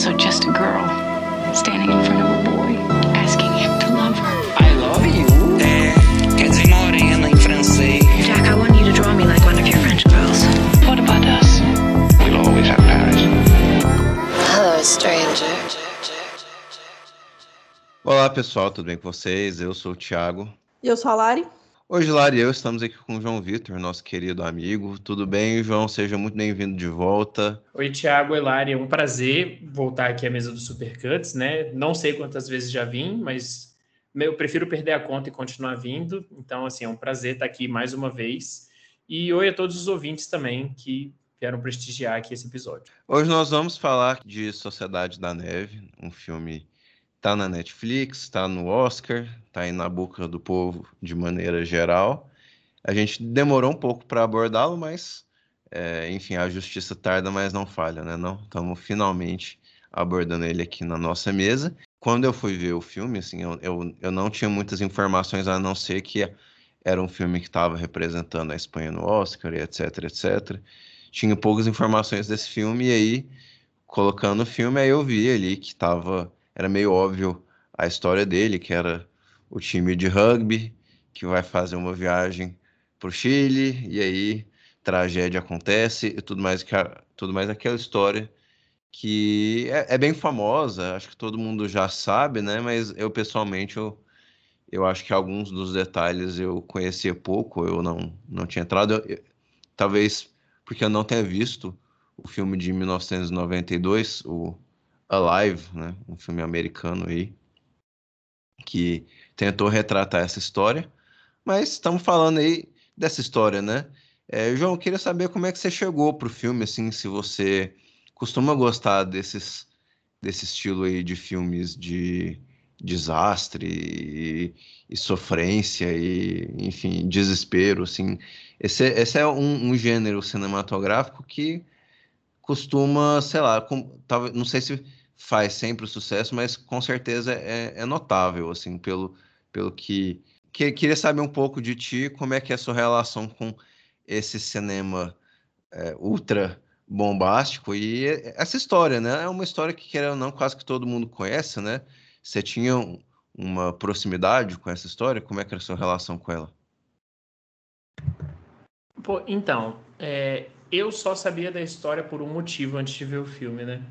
also just a girl standing in front of a boy, asking him to love her. I love you. É, quer dizer morena em francês. Jack, I want you to draw me like one of your French girls. What about us? We'll always have Paris. Hello, stranger. Olá pessoal, tudo bem com vocês? Eu sou o Thiago. E eu sou a Lari. Hoje, Lari e eu estamos aqui com o João Vitor, nosso querido amigo. Tudo bem, João? Seja muito bem-vindo de volta. Oi, Thiago, Elari, é um prazer voltar aqui à mesa do Supercuts, né? Não sei quantas vezes já vim, mas eu prefiro perder a conta e continuar vindo. Então, assim, é um prazer estar aqui mais uma vez. E oi a todos os ouvintes também que vieram prestigiar aqui esse episódio. Hoje nós vamos falar de Sociedade da Neve, um filme tá na Netflix, tá no Oscar, tá aí na boca do povo de maneira geral. A gente demorou um pouco para abordá-lo, mas é, enfim, a justiça tarda, mas não falha, né? Não, estamos finalmente abordando ele aqui na nossa mesa. Quando eu fui ver o filme, assim, eu, eu, eu não tinha muitas informações a não ser que era um filme que estava representando a Espanha no Oscar, e etc, etc. Tinha poucas informações desse filme e aí colocando o filme, aí eu vi ali que estava era meio óbvio a história dele, que era o time de rugby que vai fazer uma viagem para o Chile e aí tragédia acontece e tudo mais que tudo mais aquela história que é, é, bem famosa, acho que todo mundo já sabe, né? Mas eu pessoalmente eu, eu acho que alguns dos detalhes eu conhecia pouco, eu não não tinha entrado, eu, eu, talvez porque eu não tenha visto o filme de 1992, o Alive, né? Um filme americano aí que tentou retratar essa história, mas estamos falando aí dessa história, né? É, João, queria saber como é que você chegou para o filme, assim, se você costuma gostar desses desse estilo aí de filmes de desastre e, e sofrência e, enfim, desespero, assim. Esse, esse é um, um gênero cinematográfico que costuma, sei lá, com, não sei se faz sempre o sucesso, mas com certeza é, é notável, assim, pelo, pelo que, que... Queria saber um pouco de ti, como é que é a sua relação com esse cinema é, ultra bombástico e essa história, né? É uma história que, querendo ou não, quase que todo mundo conhece, né? Você tinha uma proximidade com essa história? Como é que era a sua relação com ela? Pô, então, é, eu só sabia da história por um motivo antes de ver o filme, né?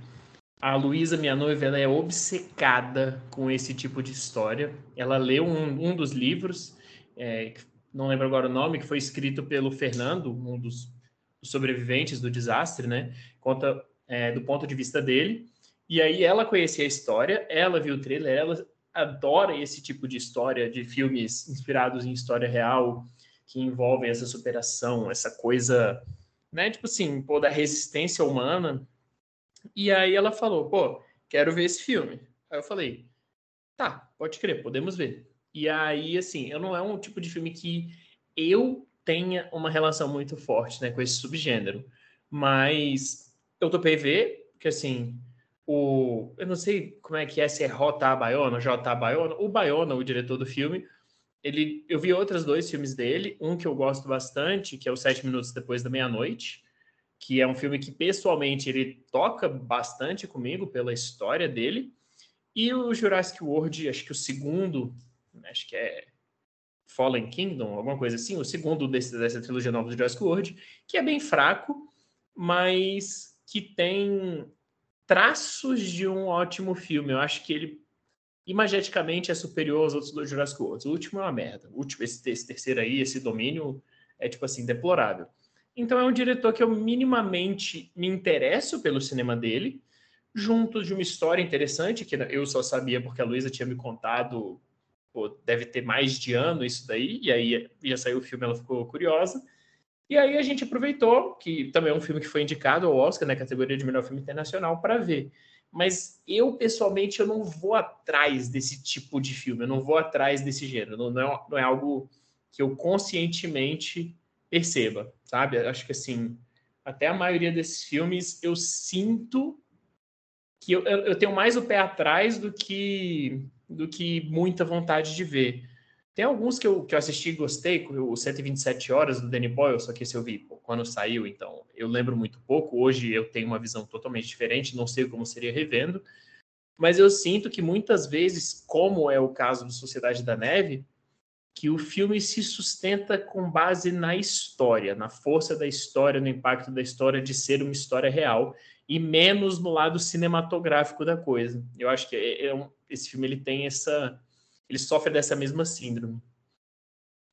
A Luísa, minha noiva, ela é obcecada com esse tipo de história. Ela leu um, um dos livros, é, não lembro agora o nome, que foi escrito pelo Fernando, um dos sobreviventes do desastre, né? Conta é, do ponto de vista dele. E aí ela conhecia a história, ela viu o trailer, ela adora esse tipo de história, de filmes inspirados em história real, que envolvem essa superação, essa coisa, né? Tipo assim, pô, da resistência humana e aí ela falou, pô, quero ver esse filme. Aí eu falei, tá, pode crer, podemos ver. E aí, assim, eu não é um tipo de filme que eu tenha uma relação muito forte, né, com esse subgênero. Mas eu topei ver, que assim, o... Eu não sei como é que é, se é Rota Baiona, J. Baiona. O Baiona, o diretor do filme, ele... Eu vi outros dois filmes dele, um que eu gosto bastante, que é o Sete Minutos Depois da Meia-Noite, que é um filme que pessoalmente ele toca bastante comigo pela história dele. E o Jurassic World, acho que o segundo, acho que é Fallen Kingdom, alguma coisa assim, o segundo desse, dessa trilogia nova do Jurassic World, que é bem fraco, mas que tem traços de um ótimo filme. Eu acho que ele imageticamente é superior aos outros do Jurassic World. O último é uma merda. O último, esse, esse terceiro aí, esse domínio, é tipo assim, deplorável. Então é um diretor que eu minimamente me interesso pelo cinema dele, junto de uma história interessante, que eu só sabia porque a Luísa tinha me contado, pô, deve ter mais de ano isso daí, e aí já saiu o filme, ela ficou curiosa. E aí a gente aproveitou, que também é um filme que foi indicado ao Oscar, na categoria de melhor filme internacional, para ver. Mas eu, pessoalmente, eu não vou atrás desse tipo de filme, eu não vou atrás desse gênero, não, não, é, não é algo que eu conscientemente perceba, sabe? Acho que assim, até a maioria desses filmes eu sinto que eu, eu tenho mais o pé atrás do que do que muita vontade de ver. Tem alguns que eu, que eu assisti e gostei, o 127 Horas do Danny Boyle, só que esse eu vi quando saiu, então eu lembro muito pouco. Hoje eu tenho uma visão totalmente diferente, não sei como seria revendo. Mas eu sinto que muitas vezes, como é o caso do Sociedade da Neve, que o filme se sustenta com base na história, na força da história, no impacto da história de ser uma história real e menos no lado cinematográfico da coisa. Eu acho que é, é um, esse filme ele tem essa ele sofre dessa mesma síndrome.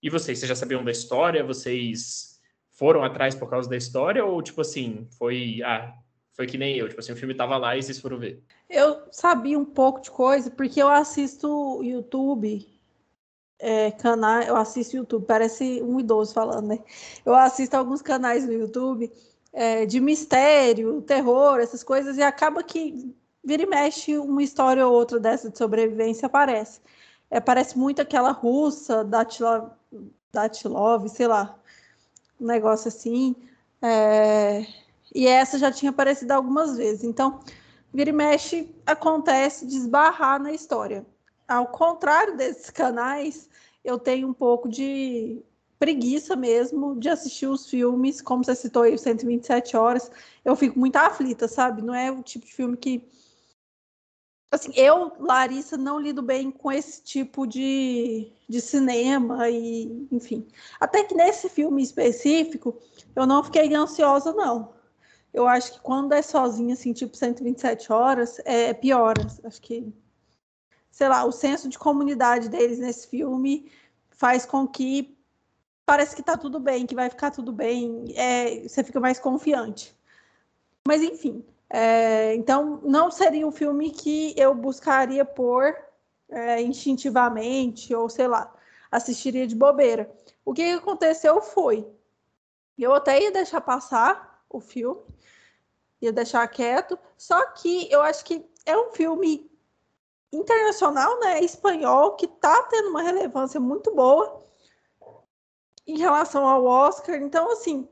E vocês, vocês já sabiam da história? Vocês foram atrás por causa da história? Ou, tipo assim, foi. Ah, foi que nem eu, tipo assim, o filme tava lá e vocês foram ver? Eu sabia um pouco de coisa, porque eu assisto YouTube, é, canal, eu assisto YouTube, parece um idoso falando, né? Eu assisto alguns canais no YouTube é, de mistério, terror, essas coisas, e acaba que vira e mexe uma história ou outra dessa de sobrevivência aparece. É, parece muito aquela russa, Datilov, Datilov sei lá, um negócio assim. É, e essa já tinha aparecido algumas vezes. Então, vira e mexe, acontece de na história. Ao contrário desses canais, eu tenho um pouco de preguiça mesmo de assistir os filmes, como você citou aí, 127 horas. Eu fico muito aflita, sabe? Não é o tipo de filme que assim, eu, Larissa, não lido bem com esse tipo de, de cinema e, enfim. Até que nesse filme específico, eu não fiquei ansiosa, não. Eu acho que quando é sozinha, assim, tipo 127 horas, é pior. Acho que, sei lá, o senso de comunidade deles nesse filme faz com que parece que tá tudo bem, que vai ficar tudo bem, é, você fica mais confiante. Mas, enfim, é, então, não seria um filme que eu buscaria por é, instintivamente, ou sei lá, assistiria de bobeira. O que aconteceu foi, eu até ia deixar passar o filme, ia deixar quieto, só que eu acho que é um filme internacional, né, espanhol, que está tendo uma relevância muito boa em relação ao Oscar. Então, assim,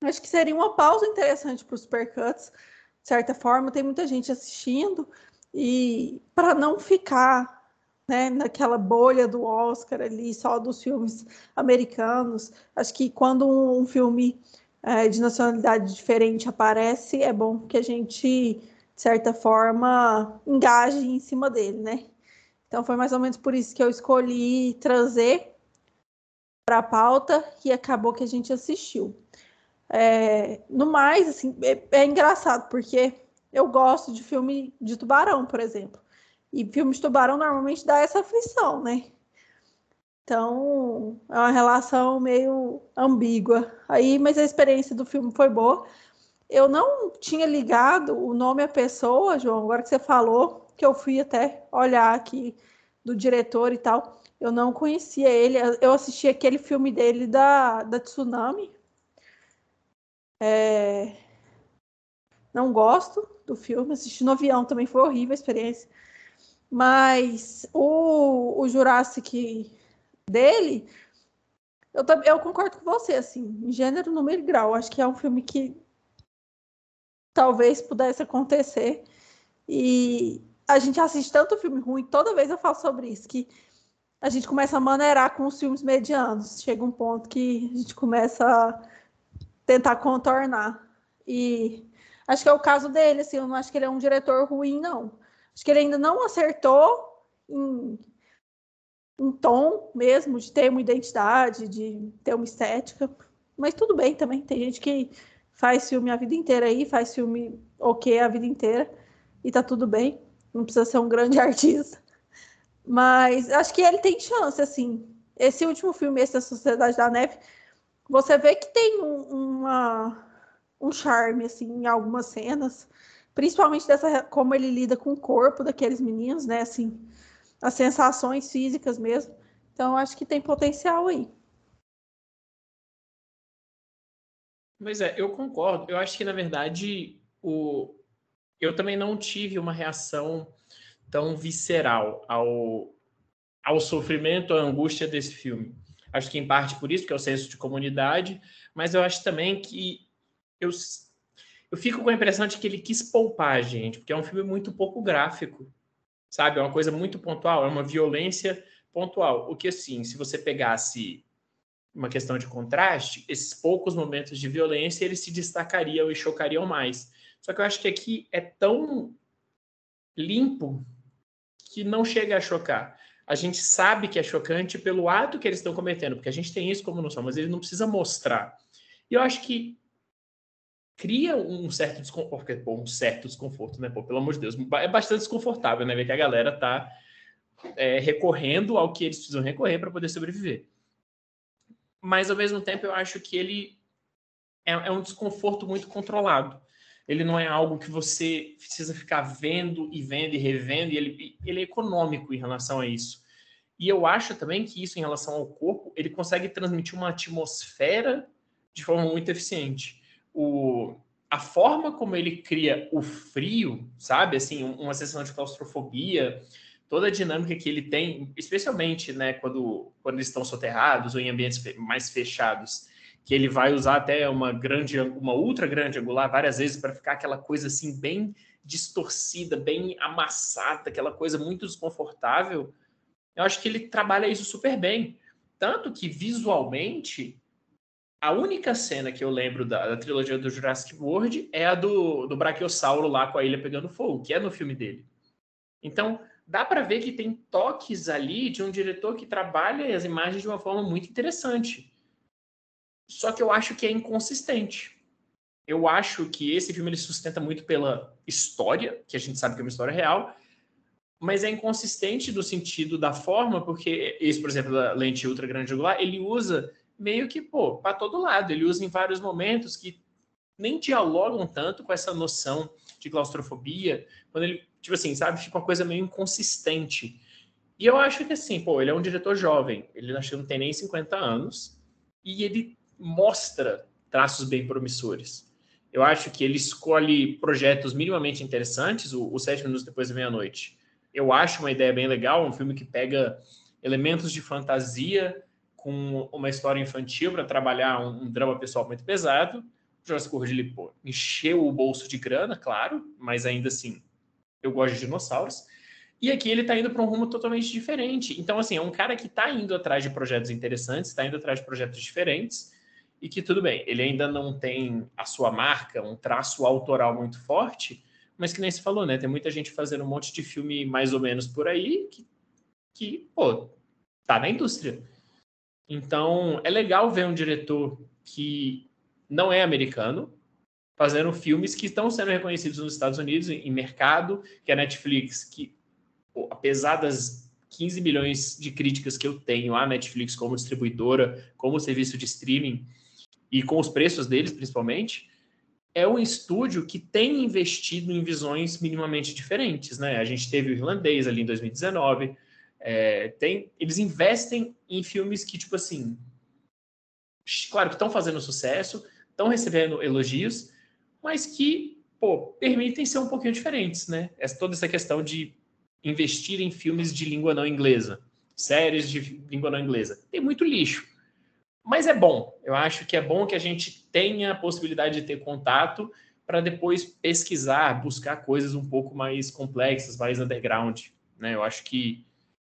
Acho que seria uma pausa interessante para os supercuts, de certa forma. Tem muita gente assistindo e para não ficar né, naquela bolha do Oscar ali, só dos filmes americanos. Acho que quando um, um filme é, de nacionalidade diferente aparece, é bom que a gente, de certa forma, engaje em cima dele, né? Então foi mais ou menos por isso que eu escolhi trazer para a pauta e acabou que a gente assistiu. É, no mais, assim, é, é, engraçado, porque eu gosto de filme de tubarão, por exemplo. E filme de tubarão normalmente dá essa aflição, né? Então, é uma relação meio ambígua. Aí, mas a experiência do filme foi boa. Eu não tinha ligado o nome à pessoa, João, agora que você falou, que eu fui até olhar aqui do diretor e tal. Eu não conhecia ele. Eu assisti aquele filme dele da, da Tsunami, é... Não gosto do filme, assisti no avião também foi horrível a experiência. Mas o, o Jurassic dele, eu, eu concordo com você, assim, em gênero, número e grau. Acho que é um filme que talvez pudesse acontecer. E a gente assiste tanto filme ruim, toda vez eu falo sobre isso, que a gente começa a maneirar com os filmes medianos. Chega um ponto que a gente começa a tentar contornar. E acho que é o caso dele, assim, eu não acho que ele é um diretor ruim, não. Acho que ele ainda não acertou em um tom mesmo, de ter uma identidade, de ter uma estética. Mas tudo bem também. Tem gente que faz filme a vida inteira aí, faz filme ok a vida inteira, e tá tudo bem. Não precisa ser um grande artista. Mas acho que ele tem chance, assim. Esse último filme, esse da Sociedade da Neve, você vê que tem um, uma, um charme assim em algumas cenas, principalmente dessa como ele lida com o corpo daqueles meninos, né? Assim, as sensações físicas mesmo. Então acho que tem potencial aí. Mas é, eu concordo. Eu acho que na verdade o eu também não tive uma reação tão visceral ao ao sofrimento, à angústia desse filme. Acho que em parte por isso, que é o senso de comunidade, mas eu acho também que eu, eu fico com a impressão de que ele quis poupar gente, porque é um filme muito pouco gráfico, sabe? É uma coisa muito pontual, é uma violência pontual. O que, assim, se você pegasse uma questão de contraste, esses poucos momentos de violência, eles se destacariam e chocariam mais. Só que eu acho que aqui é tão limpo que não chega a chocar. A gente sabe que é chocante pelo ato que eles estão cometendo, porque a gente tem isso como noção, mas ele não precisa mostrar. E eu acho que cria um certo desconforto, um certo desconforto, né? Pô, pelo amor de Deus, é bastante desconfortável, né? Ver que a galera tá é, recorrendo ao que eles precisam recorrer para poder sobreviver. Mas ao mesmo tempo, eu acho que ele é, é um desconforto muito controlado. Ele não é algo que você precisa ficar vendo e vendo e revendo, e ele, ele é econômico em relação a isso. E eu acho também que isso, em relação ao corpo, ele consegue transmitir uma atmosfera de forma muito eficiente o, a forma como ele cria o frio, sabe? Assim, uma sensação de claustrofobia, toda a dinâmica que ele tem, especialmente, né, quando, quando eles estão soterrados ou em ambientes mais fechados, que ele vai usar até uma grande, uma ultra grande angular várias vezes para ficar aquela coisa assim bem distorcida, bem amassada, aquela coisa muito desconfortável. Eu acho que ele trabalha isso super bem, tanto que visualmente a única cena que eu lembro da, da, trilogia do Jurassic World é a do, do Brachiosauro lá com a ilha pegando fogo, que é no filme dele. Então, dá para ver que tem toques ali de um diretor que trabalha as imagens de uma forma muito interessante. Só que eu acho que é inconsistente. Eu acho que esse filme ele sustenta muito pela história, que a gente sabe que é uma história real, mas é inconsistente no sentido da forma, porque esse, por exemplo, da lente ultra grande angular, ele usa meio que, pô, para todo lado. Ele usa em vários momentos que nem dialogam tanto com essa noção de claustrofobia, quando ele, tipo assim, sabe, fica uma coisa meio inconsistente. E eu acho que assim, pô, ele é um diretor jovem, ele acho que não tem nem 50 anos, e ele mostra traços bem promissores. Eu acho que ele escolhe projetos minimamente interessantes, o, o Sete Minutos Depois da Meia-Noite. Eu acho uma ideia bem legal, um filme que pega elementos de fantasia com uma história infantil para trabalhar um, um, drama pessoal muito pesado. O Jurassic World ele, pô, encheu o bolso de grana, claro, mas ainda assim, eu gosto de dinossauros. E aqui ele está indo para um rumo totalmente diferente. Então, assim, é um cara que está indo atrás de projetos interessantes, está indo atrás de projetos diferentes, e que tudo bem, ele ainda não tem a sua marca, um traço autoral muito forte, mas que nem se falou, né? Tem muita gente fazendo um monte de filme mais ou menos por aí que, que pô, tá na indústria. Então, é legal ver um diretor que não é americano fazendo filmes que estão sendo reconhecidos nos Estados Unidos em mercado, que a Netflix, que apesar das 15 milhões de críticas que eu tenho à Netflix como distribuidora, como serviço de streaming e com os preços deles principalmente, é um estúdio que tem investido em visões minimamente diferentes, né? A gente teve o Irlandês ali em 2019, é, tem, eles investem em filmes que, tipo assim, claro que estão fazendo sucesso, estão recebendo elogios, mas que, pô, permitem ser um pouquinho diferentes, né? Essa, toda essa questão de investir em filmes de língua não inglesa, séries de língua não inglesa. Tem muito lixo. Mas é bom. Eu acho que é bom que a gente tenha a possibilidade de ter contato para depois pesquisar, buscar coisas um pouco mais complexas, mais underground. Né? Eu acho que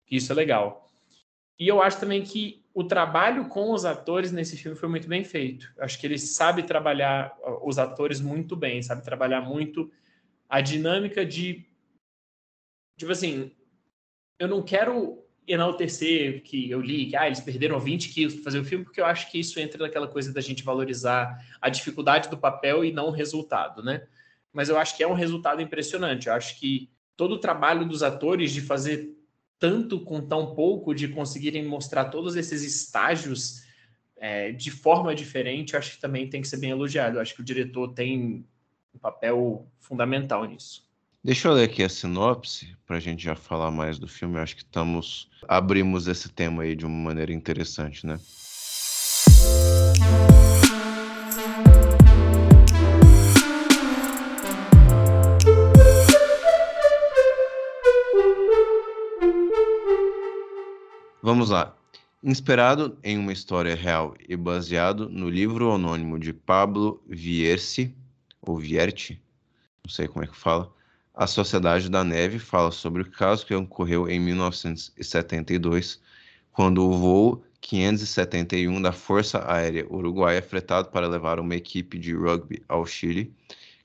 que isso é legal. E eu acho também que o trabalho com os atores nesse filme foi muito bem feito. Acho que ele sabe trabalhar os atores muito bem, sabe trabalhar muito a dinâmica de tipo assim, eu não quero enaltecer que eu li que ah, eles perderam 20 quilos para fazer o filme, porque eu acho que isso entra naquela coisa da gente valorizar a dificuldade do papel e não o resultado, né? Mas eu acho que é um resultado impressionante. Eu acho que todo o trabalho dos atores de fazer tanto com tão pouco, de conseguirem mostrar todos esses estágios é, de forma diferente, acho que também tem que ser bem elogiado. Eu acho que o diretor tem um papel fundamental nisso. Deixa eu ler aqui a sinopse para a gente já falar mais do filme. Eu acho que estamos abrimos esse tema aí de uma maneira interessante, né? Vamos lá. Inspirado em uma história real e baseado no livro anônimo de Pablo Vierci, ou Vierti, não sei como é que fala, A Sociedade da Neve fala sobre o caso que ocorreu em 1972 quando o voo 571 da Força Aérea Uruguaia, fretado para levar uma equipe de rugby ao Chile,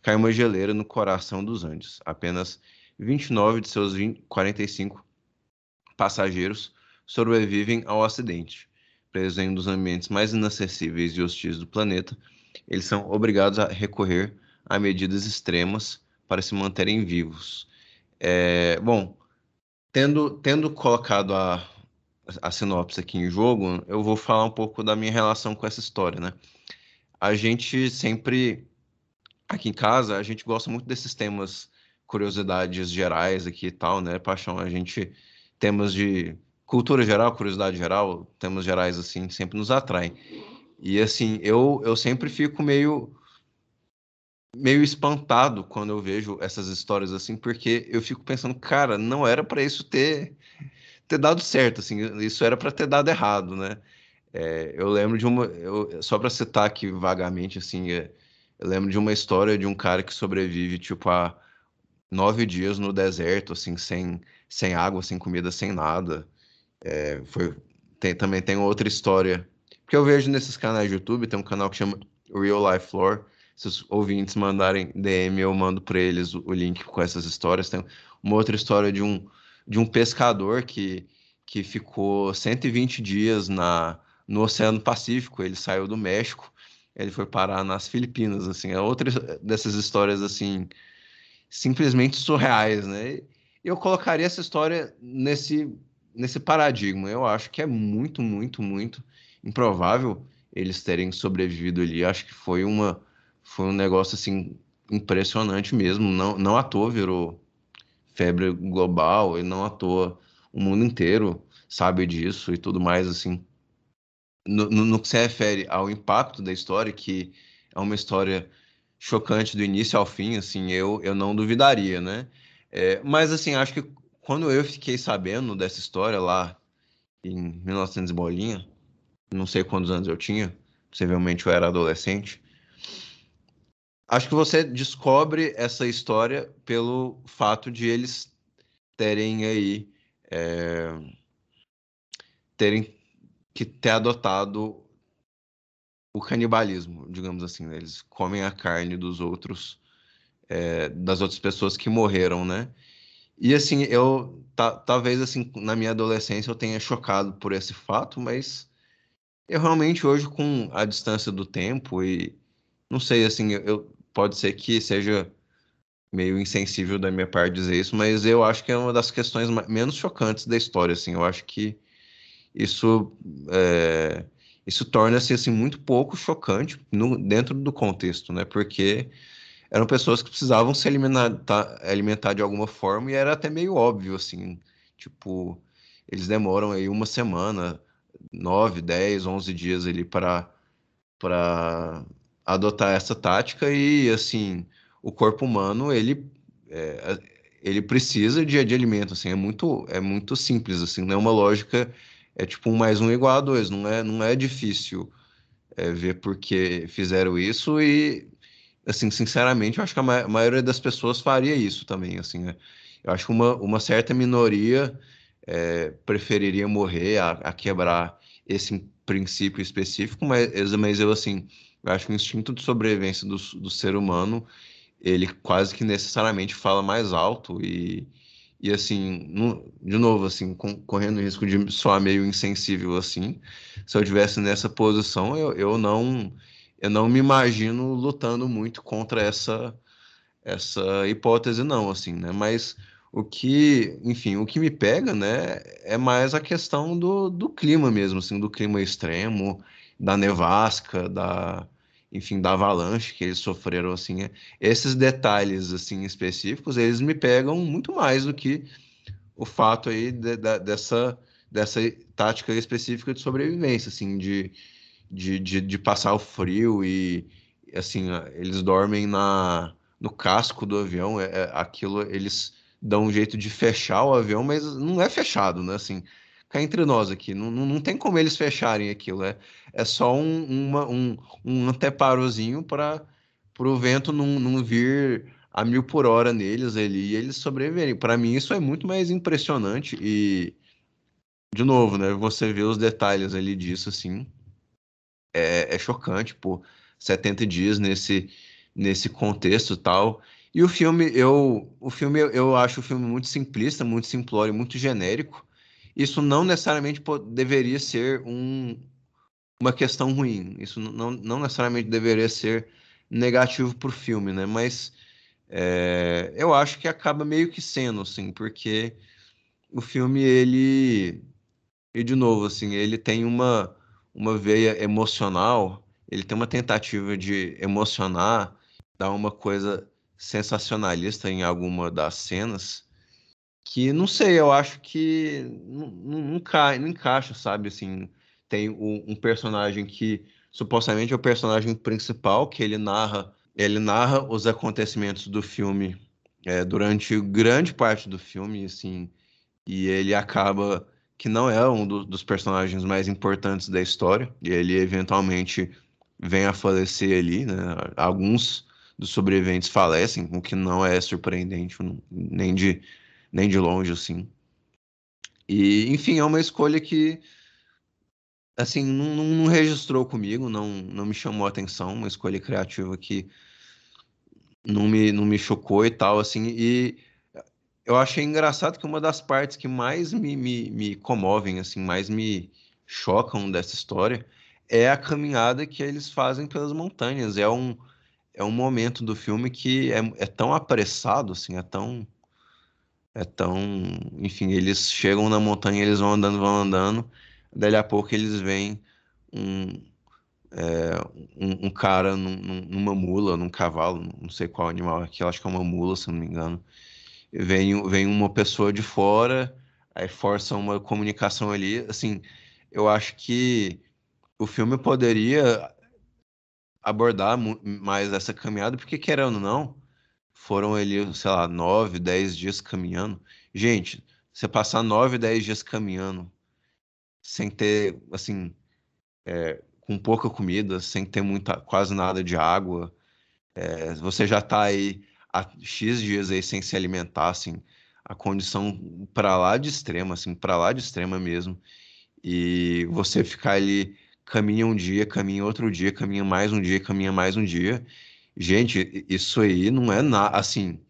caiu uma geleira no coração dos Andes. Apenas 29 de seus 20, 45 passageiros sobrevivem ao acidente. Presos em um dos ambientes mais inacessíveis e hostis do planeta, eles são obrigados a recorrer a medidas extremas para se manterem vivos. É, bom, tendo, tendo colocado a, a sinopse aqui em jogo, eu vou falar um pouco da minha relação com essa história, né? A gente sempre, aqui em casa, a gente gosta muito desses temas, curiosidades gerais aqui e tal, né? Paixão, a gente, temas de cultura geral, curiosidade geral, temas gerais, assim, sempre nos atraem. E, assim, eu, eu sempre fico meio meio espantado quando eu vejo essas histórias assim, porque eu fico pensando, cara, não era para isso ter ter dado certo, assim, isso era para ter dado errado, né? É, eu lembro de uma, eu, só para citar aqui vagamente, assim, é, eu lembro de uma história de um cara que sobrevive, tipo, a nove dias no deserto, assim, sem, sem água, sem comida, sem nada. É, foi, tem, também tem outra história, que eu vejo nesses canais de YouTube, tem um canal que chama Real Life Lore, se os ouvintes mandarem DM, eu mando para eles o, o, link com essas histórias. Tem uma outra história de um, de um pescador que, que ficou 120 dias na, no Oceano Pacífico. Ele saiu do México, ele foi parar nas Filipinas. Assim, é outra dessas histórias assim simplesmente surreais, né? Eu colocaria essa história nesse nesse paradigma. Eu acho que é muito, muito, muito improvável eles terem sobrevivido ali. Acho que foi uma foi um negócio assim impressionante mesmo. Não, não à toa virou febre global e não à toa o mundo inteiro sabe disso e tudo mais assim. No, no, no que se refere ao impacto da história, que é uma história chocante do início ao fim, assim, eu, eu não duvidaria, né? É, mas assim, acho que quando eu fiquei sabendo dessa história lá em 1900 bolinha, não sei quantos anos eu tinha, possivelmente eu era adolescente, Acho que você descobre essa história pelo fato de eles terem aí é, terem que ter adotado o canibalismo, digamos assim. Né? Eles comem a carne dos outros, é, das outras pessoas que morreram, né? E assim, eu talvez assim na minha adolescência eu tenha chocado por esse fato, mas eu realmente hoje com a distância do tempo e não sei assim, eu pode ser que seja meio insensível da minha parte dizer isso, mas eu acho que é uma das questões menos chocantes da história, assim. Eu acho que isso é, isso torna-se assim muito pouco chocante no, dentro do contexto, né? Porque eram pessoas que precisavam se alimentar, tá, alimentar de alguma forma e era até meio óbvio, assim. Tipo, eles demoram aí uma semana, nove, dez, onze dias ali para para adotar essa tática e assim o corpo humano ele é, ele precisa de, de alimento assim é muito é muito simples assim não é uma lógica é tipo um mais um igual a dois não é não é difícil é, ver porque fizeram isso e assim sinceramente eu acho que a, ma maioria das pessoas faria isso também assim né? eu acho que uma, uma certa minoria é, preferiria morrer a, a quebrar esse princípio específico mas mas eu assim eu acho que o instinto de sobrevivência do, do ser humano, ele quase que necessariamente fala mais alto e, e assim, no, de novo, assim, com, correndo o risco de soar meio insensível assim, se eu tivesse nessa posição, eu, eu não eu não me imagino lutando muito contra essa essa hipótese não, assim, né? Mas o que, enfim, o que me pega, né, é mais a questão do, do clima mesmo, assim, do clima extremo, da nevasca, da, enfim, da avalanche que eles sofreram, assim, é, esses detalhes, assim, específicos, eles me pegam muito mais do que o fato aí de, de, dessa, dessa tática específica de sobrevivência, assim, de, de, de, de, passar o frio e, assim, eles dormem na, no casco do avião, é, é, aquilo, eles dão um jeito de fechar o avião, mas não é fechado, né, assim, cá entre nós aqui, não, não, não tem como eles fecharem aquilo, é, é só um, uma, um, um anteparozinho para o vento não, não vir a mil por hora neles ali e eles sobreviverem. Para mim, isso é muito mais impressionante e, de novo, né? Você vê os detalhes ali disso, assim, é, é chocante, pô. 70 dias nesse, nesse contexto tal. E o filme, eu, o filme, eu acho o filme muito simplista, muito simplório, muito genérico. Isso não necessariamente deveria ser um, uma questão ruim. Isso não, não necessariamente deveria ser negativo para o filme, né? Mas é, eu acho que acaba meio que sendo, assim, porque o filme, ele... E, de novo, assim, ele tem uma, uma veia emocional, ele tem uma tentativa de emocionar, dar uma coisa sensacionalista em alguma das cenas, que, não sei, eu acho que não, não, cai, não encaixa, sabe, assim tem um, um personagem que supostamente é o personagem principal, que ele narra, ele narra os acontecimentos do filme é, durante grande parte do filme, assim, e ele acaba que não é um do, dos personagens mais importantes da história, e ele eventualmente vem a falecer ali, né? Alguns dos sobreviventes falecem, o que não é surpreendente nem de, nem de longe, assim. E, enfim, é uma escolha que assim, não, não, registrou comigo, não, não me chamou a atenção, uma escolha criativa que não me, não me chocou e tal, assim, e eu achei engraçado que uma das partes que mais me, me, me comovem, assim, mais me chocam dessa história é a caminhada que eles fazem pelas montanhas, é um, é um momento do filme que é, é tão apressado, assim, é tão... É tão. Enfim, eles chegam na montanha, eles vão andando, vão andando, Dali a pouco eles veem um, é, um, um, cara num, numa mula, num cavalo, não sei qual animal aqui, acho que é uma mula, se não me engano. Vem, vem uma pessoa de fora, aí força uma comunicação ali. Assim, eu acho que o filme poderia abordar mais essa caminhada, porque querendo ou não, foram ali, sei lá, nove, dez dias caminhando. Gente, você passar nove, dez dias caminhando sem ter, assim, é, com pouca comida, sem ter muita, quase nada de água. É, você já está aí há X dias aí sem se alimentar, assim, a condição para lá de extrema, assim, para lá de extrema mesmo. E você ficar ali, caminha um dia, caminha outro dia, caminha mais um dia, caminha mais um dia. Gente, isso aí não é nada, assim,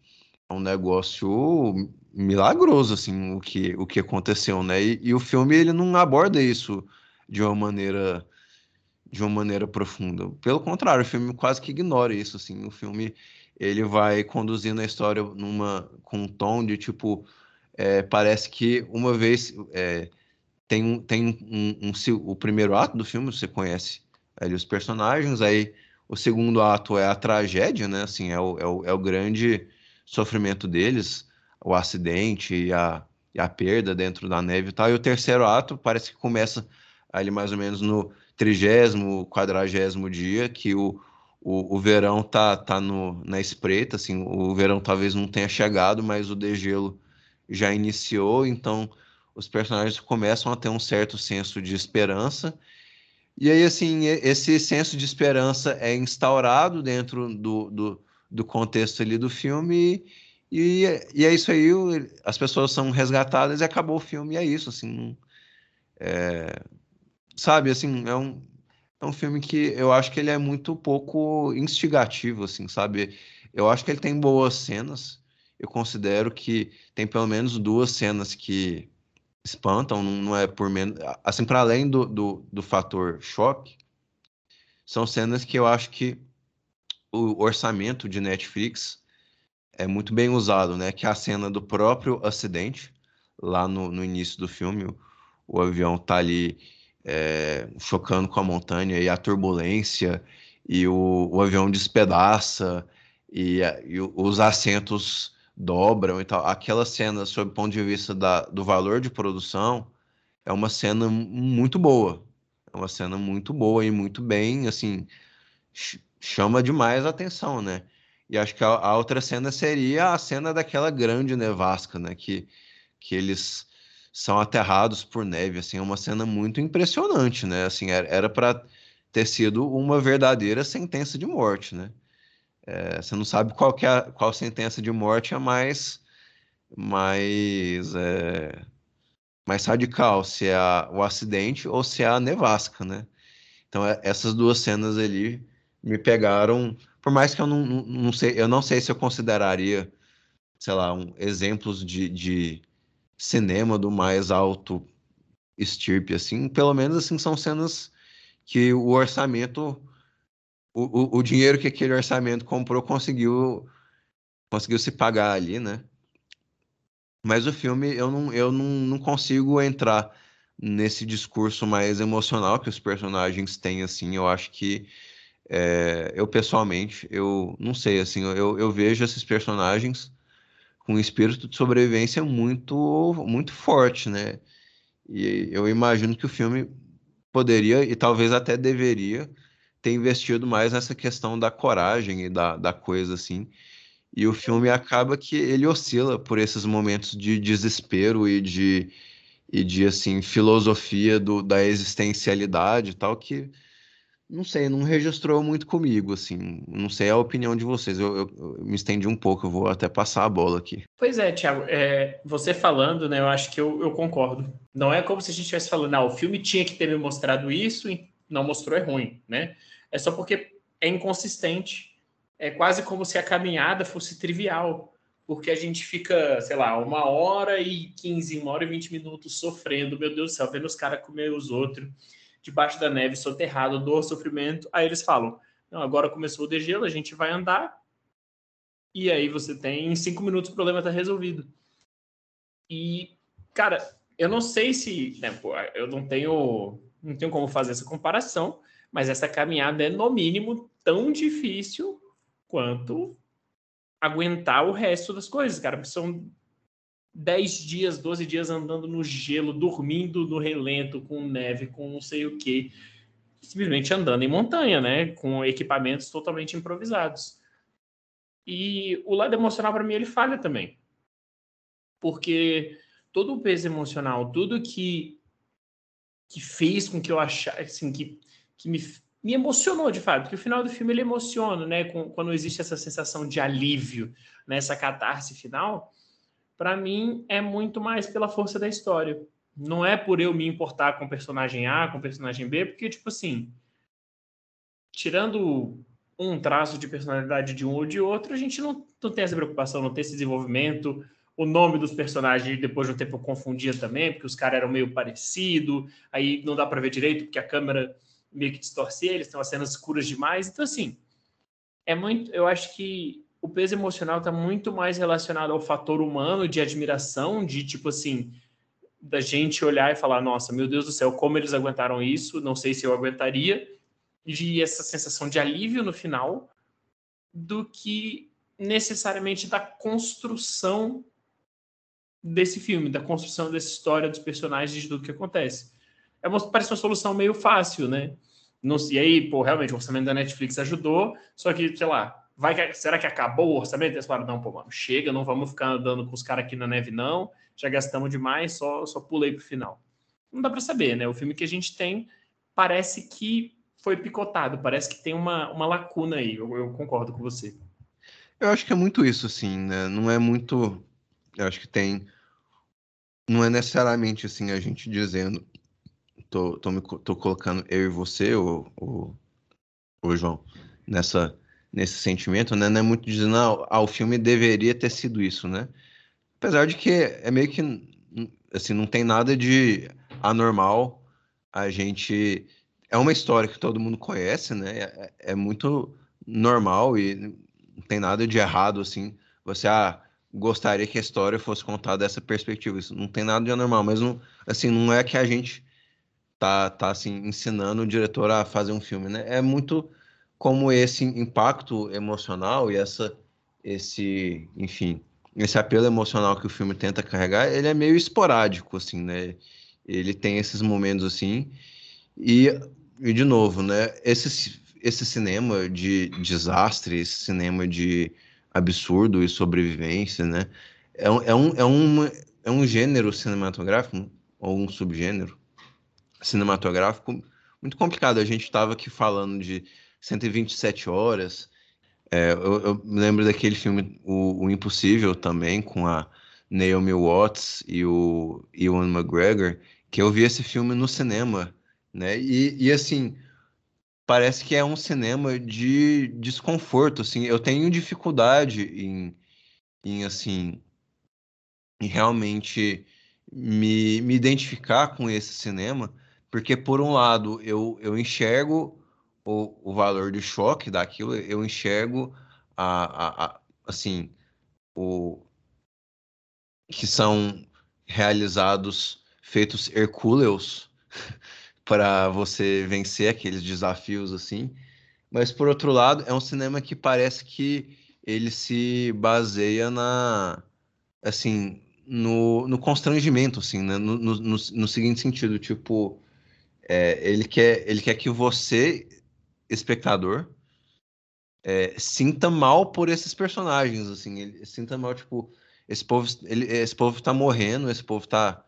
é um negócio milagroso assim o que o que aconteceu, né? E, e, o filme ele não aborda isso de uma maneira de uma maneira profunda. Pelo contrário, o filme quase que ignora isso assim. O filme ele vai conduzindo a história numa com um tom de tipo é, parece que uma vez é, tem tem um, um, um, o primeiro ato do filme você conhece ali os personagens aí o segundo ato é a tragédia, né? Assim é o, é o, é o grande sofrimento deles o acidente e a, e a perda dentro da neve e tal. E o terceiro ato parece que começa ali mais ou menos no trigésimo, quadragésimo dia, que o, o, o verão tá, tá no, na espreita, assim, o verão talvez não tenha chegado, mas o degelo já iniciou, então os personagens começam a ter um certo senso de esperança. E aí, assim, esse senso de esperança é instaurado dentro do, do, do contexto ali do filme e, e é isso aí, as pessoas são resgatadas e acabou o filme, é isso, assim. É, sabe, assim, é um, é um filme que eu acho que ele é muito pouco instigativo, assim, sabe? Eu acho que ele tem boas cenas, eu considero que tem pelo menos duas cenas que espantam, não, é por menos. Assim, para além do, do, do fator choque, são cenas que eu acho que o orçamento de Netflix é muito bem usado, né? Que é a cena do próprio acidente, lá no, no início do filme, o, o avião tá ali é, chocando com a montanha e a turbulência, e o, o avião despedaça, e, e, os assentos dobram e tal. Aquela cena, sob o ponto de vista da, do valor de produção, é uma cena muito boa. É uma cena muito boa e muito bem, assim, chama demais a atenção, né? E acho que a, a, outra cena seria a cena daquela grande nevasca, né? Que, que eles são aterrados por neve, assim, é uma cena muito impressionante, né? Assim, era para ter sido uma verdadeira sentença de morte, né? É, você não sabe qual, que é, qual sentença de morte é mais, mais é, mais radical, se é a, o acidente ou se é a nevasca, né? Então é, essas duas cenas ali me pegaram, por mais que eu não, não, não sei, eu não sei se eu consideraria, sei lá, um, exemplos de, de cinema do mais alto estirpe, assim, pelo menos assim são cenas que o orçamento, o, o, o dinheiro que aquele orçamento comprou conseguiu conseguiu se pagar ali, né? Mas o filme, eu não, eu não, não consigo entrar nesse discurso mais emocional que os personagens têm, assim. Eu acho que, é, eu pessoalmente, eu não sei, assim, eu, eu vejo esses personagens com um espírito de sobrevivência muito, muito forte, né? E eu imagino que o filme poderia, e talvez até deveria, ter investido mais nessa questão da coragem e da, da coisa, assim. E o filme acaba que ele oscila por esses momentos de desespero e de, e de assim, filosofia do, da existencialidade e tal, que, não sei, não registrou muito comigo, assim. Não sei a opinião de vocês. Eu, eu, eu me estendi um pouco, eu vou até passar a bola aqui. Pois é, Thiago, é, você falando, né, eu acho que eu, eu concordo. Não é como se a gente estivesse falando, ah, o filme tinha que ter me mostrado isso e não mostrou, é ruim, né? É só porque é inconsistente é quase como se a caminhada fosse trivial, porque a gente fica, sei lá, uma hora e 15, uma hora e 20 minutos sofrendo, meu Deus do céu, vendo os caras comer os outros, debaixo da neve, soterrado, dor, sofrimento. Aí eles falam: não, agora começou o degelo, a gente vai andar, e aí você tem em cinco minutos o problema está resolvido. E, cara, eu não sei se. Né, pô, eu não tenho, não tenho como fazer essa comparação, mas essa caminhada é, no mínimo, tão difícil quanto aguentar o resto das coisas, cara. São 10 dias, 12 dias andando no gelo, dormindo no relento, com neve, com não sei o que. Simplesmente andando em montanha, né? Com equipamentos totalmente improvisados. E o lado emocional, para mim, ele falha também. Porque todo o peso emocional, tudo que, que fez com que eu achasse, assim, que, que me me emocionou de fato, porque o final do filme ele emociona, né? Com, quando existe essa sensação de alívio, né? catarse final, para mim é muito mais pela força da história. Não é por eu me importar com o personagem A, com o personagem B, porque, tipo assim, tirando um traço de personalidade de um ou de outro, a gente não, não tem essa preocupação, não tem esse desenvolvimento. O nome dos personagens, depois de um tempo, eu confundia também, porque os caras eram meio parecidos, aí não dá para ver direito, porque a câmera meio que distorcer, eles têm umas cenas escuras demais. Então, assim, é muito. Eu acho que o peso emocional está muito mais relacionado ao fator humano de admiração, de tipo assim, da gente olhar e falar, nossa, meu Deus do céu, como eles aguentaram isso, não sei se eu aguentaria, e essa sensação de alívio no final, do que necessariamente da construção desse filme, da construção dessa história dos personagens, tudo que acontece é uma, parece uma solução meio fácil, né? Não, e aí, pô, realmente, o orçamento da Netflix ajudou, só que, sei lá, vai que, será que acabou o orçamento? Eles falaram, não, pô, mano, chega, não vamos ficar andando com os caras aqui na neve, não, já gastamos demais, só, só pulei pro final. Não dá para saber, né? O filme que a gente tem parece que foi picotado, parece que tem uma, uma lacuna aí, eu, eu concordo com você. Eu acho que é muito isso, assim, né? Não é muito. Eu acho que tem. Não é necessariamente assim a gente dizendo tô, tô, me, tô colocando eu e você, o, o, o João, nessa, nesse sentimento, né? Não é muito dizendo, ah, ah, o filme deveria ter sido isso, né? Apesar de que é meio que, assim, não tem nada de anormal a gente... É uma história que todo mundo conhece, né? É, é muito normal e não tem nada de errado, assim. Você, ah, gostaria que a história fosse contada dessa perspectiva. Isso não tem nada de anormal, mas não, assim, não é que a gente tá, tá assim, ensinando o diretor a fazer um filme, né? É muito como esse impacto emocional e essa, esse, enfim, esse apelo emocional que o filme tenta carregar, ele é meio esporádico, assim, né? Ele tem esses momentos assim, e, e de novo, né? Esse, esse cinema de desastre, esse cinema de absurdo e sobrevivência, né? É, é, um, é, um, é um gênero cinematográfico, ou um subgênero, cinematográfico muito complicado. A gente estava aqui falando de 127 horas. É, eu, eu, lembro daquele filme o, o, Impossível também, com a Naomi Watts e o Ewan McGregor, que eu vi esse filme no cinema, né? E, e assim, parece que é um cinema de desconforto, assim. Eu tenho dificuldade em, em assim, em realmente me, me identificar com esse cinema, porque por um lado eu, eu enxergo o, o valor do choque daquilo, eu enxergo a, a, a assim o que são realizados feitos hercúleos para você vencer aqueles desafios assim. Mas por outro lado, é um cinema que parece que ele se baseia na assim, no, no constrangimento assim, né? no, no, no, no seguinte sentido, tipo, é, ele quer ele quer que você espectador é, sinta mal por esses personagens, assim, ele sinta mal, tipo, esse povo, ele, esse povo tá morrendo, esse povo tá,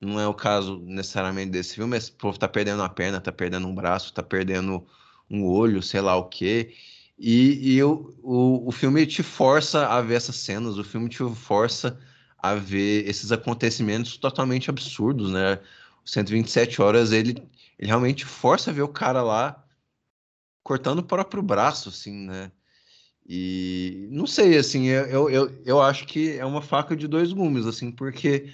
não é o caso necessariamente desse filme, esse povo tá perdendo a perna, tá perdendo um braço, tá perdendo um olho, sei lá o quê, e, e o, o, o filme te força a ver essas cenas, o filme te força a ver esses acontecimentos totalmente absurdos, né? 127 horas, ele, ele realmente força a ver o cara lá cortando o próprio braço, assim, né? E não sei, assim, eu, eu, eu acho que é uma faca de dois gumes, assim, porque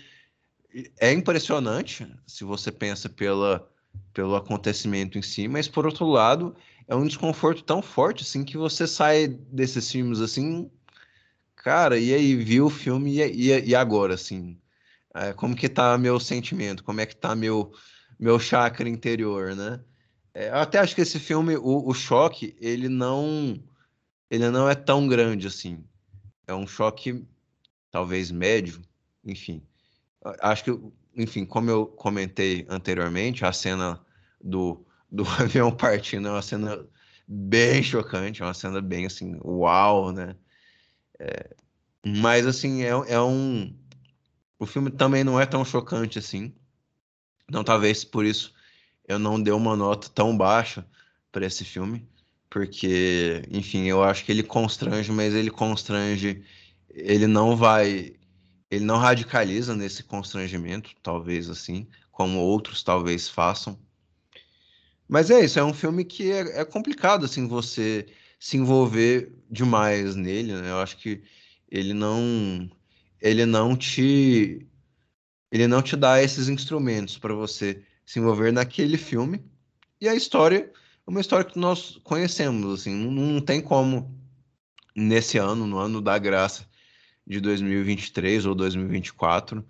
é impressionante se você pensa pela, pelo acontecimento em si, mas por outro lado, é um desconforto tão forte, assim, que você sai desses filmes, assim, cara, e aí, viu o filme e, e, e agora, assim? É, como que tá meu sentimento? Como é que tá meu, meu chakra interior, né? É, eu até acho que esse filme, o, o choque, ele não, ele não é tão grande assim. É um choque talvez médio, enfim. Acho que, enfim, como eu comentei anteriormente, a cena do, do avião partindo é uma cena bem chocante, é uma cena bem assim, uau, né? É, mas assim, é, é um. O filme também não é tão chocante assim. Então, talvez por isso eu não dei uma nota tão baixa para esse filme, porque, enfim, eu acho que ele constrange, mas ele constrange, ele não vai, ele não radicaliza nesse constrangimento, talvez assim, como outros talvez façam. Mas é isso, é um filme que é, é complicado assim você se envolver demais nele, né? Eu acho que ele não ele não te ele não te dá esses instrumentos para você se envolver naquele filme. E a história é uma história que nós conhecemos, assim, não, não tem como nesse ano, no ano da graça de 2023 ou 2024,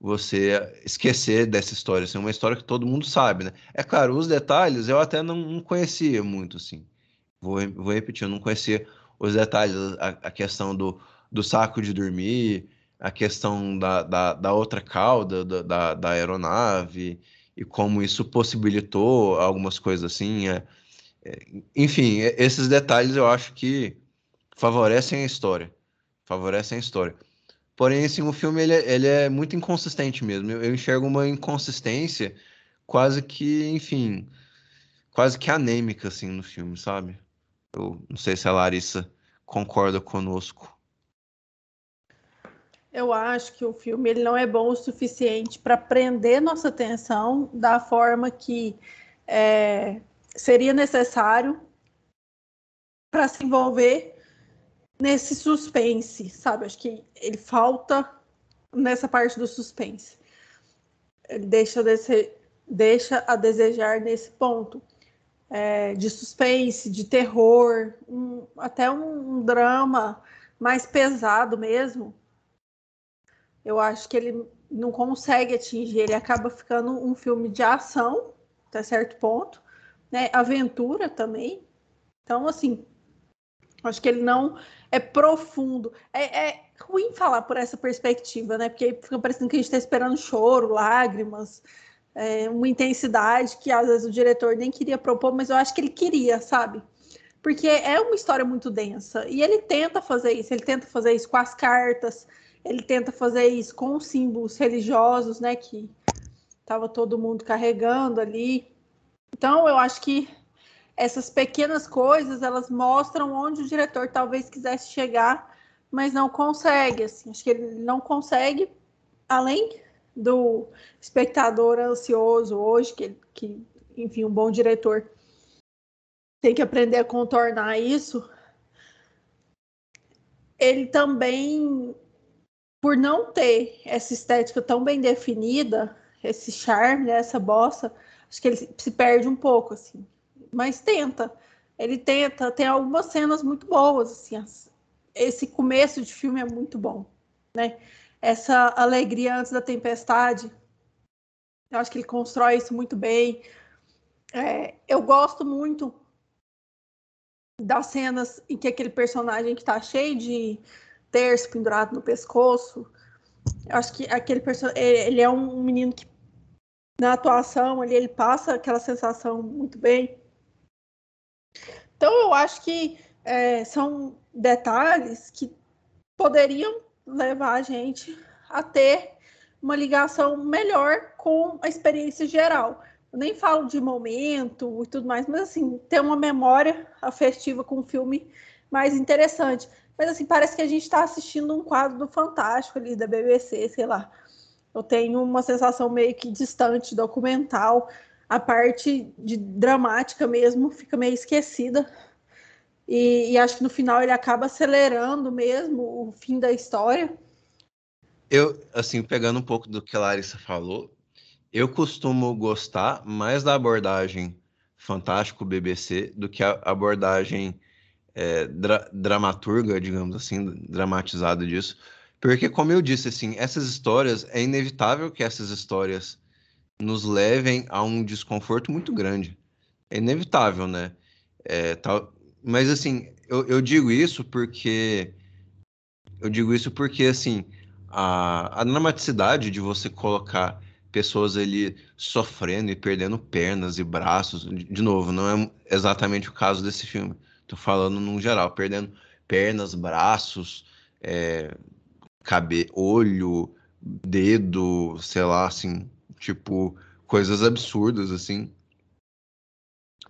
você esquecer dessa história, assim, uma história que todo mundo sabe, né? É claro, os detalhes eu até não, não conhecia muito, assim. Vou, vou repetir, eu não conhecia os detalhes, a, a questão do, do saco de dormir, a questão da, da, da outra cauda da, da, da aeronave, e como isso possibilitou algumas coisas assim. É, é, enfim, é, esses detalhes eu acho que favorecem a história. Favorecem a história. Porém, assim, o filme ele, é, ele é muito inconsistente mesmo. Eu, eu enxergo uma inconsistência quase que, enfim, quase que anêmica assim no filme, sabe? Eu não sei se a Larissa concorda conosco eu acho que o filme ele não é bom o suficiente para prender nossa atenção da forma que é, seria necessário para se envolver nesse suspense, sabe? Acho que ele falta nessa parte do suspense. Ele deixa, desse, deixa a desejar nesse ponto é, de suspense, de terror, um, até um, um drama mais pesado mesmo eu acho que ele não consegue atingir, ele acaba ficando um filme de ação, até certo ponto, né? Aventura também. Então, assim, acho que ele não é profundo. É, é ruim falar por essa perspectiva, né? Porque fica parecendo que a gente está esperando choro, lágrimas, é, uma intensidade que às vezes o diretor nem queria propor, mas eu acho que ele queria, sabe? Porque é uma história muito densa. E ele tenta fazer isso, ele tenta fazer isso com as cartas, ele tenta fazer isso com os símbolos religiosos, né, que estava todo mundo carregando ali. Então, eu acho que essas pequenas coisas, elas mostram onde o diretor talvez quisesse chegar mas não consegue, assim, acho que ele não consegue, além do espectador ansioso hoje, que, que enfim, um bom diretor tem que aprender a contornar isso, ele também, por não ter essa estética tão bem definida, esse charme, né, essa bossa, acho que ele se perde um pouco, assim. Mas tenta. Ele tenta, tem algumas cenas muito boas, assim. Esse começo de filme é muito bom, né? Essa alegria antes da tempestade, eu acho que ele constrói isso muito bem. É, eu gosto muito das cenas em que aquele personagem que está cheio de terço pendurado no pescoço, eu acho que aquele personagem, ele é um menino que na atuação ele passa aquela sensação muito bem. Então eu acho que é, são detalhes que poderiam levar a gente a ter uma ligação melhor com a experiência geral. Eu nem falo de momento e tudo mais, mas assim, ter uma memória afetiva com o filme mais interessante. Mas assim, parece que a gente está assistindo um quadro do Fantástico ali da BBC, sei lá. Eu tenho uma sensação meio que distante, documental. A parte de dramática mesmo fica meio esquecida. E, e acho que no final ele acaba acelerando mesmo o fim da história. Eu, assim, pegando um pouco do que a Larissa falou, eu costumo gostar mais da abordagem Fantástico BBC do que a abordagem é, dra dramaturga, digamos assim, dramatizada disso. Porque, como eu disse, assim, essas histórias, é inevitável que essas histórias nos levem a um desconforto muito grande. É inevitável, né? É, tal... Mas, assim, eu, eu digo isso porque. Eu digo isso porque, assim, a, a dramaticidade de você colocar pessoas ali sofrendo e perdendo pernas e braços. De novo, não é exatamente o caso desse filme. Tô falando num geral, perdendo pernas, braços, é, cabe, olho, dedo, sei lá, assim, tipo, coisas absurdas, assim.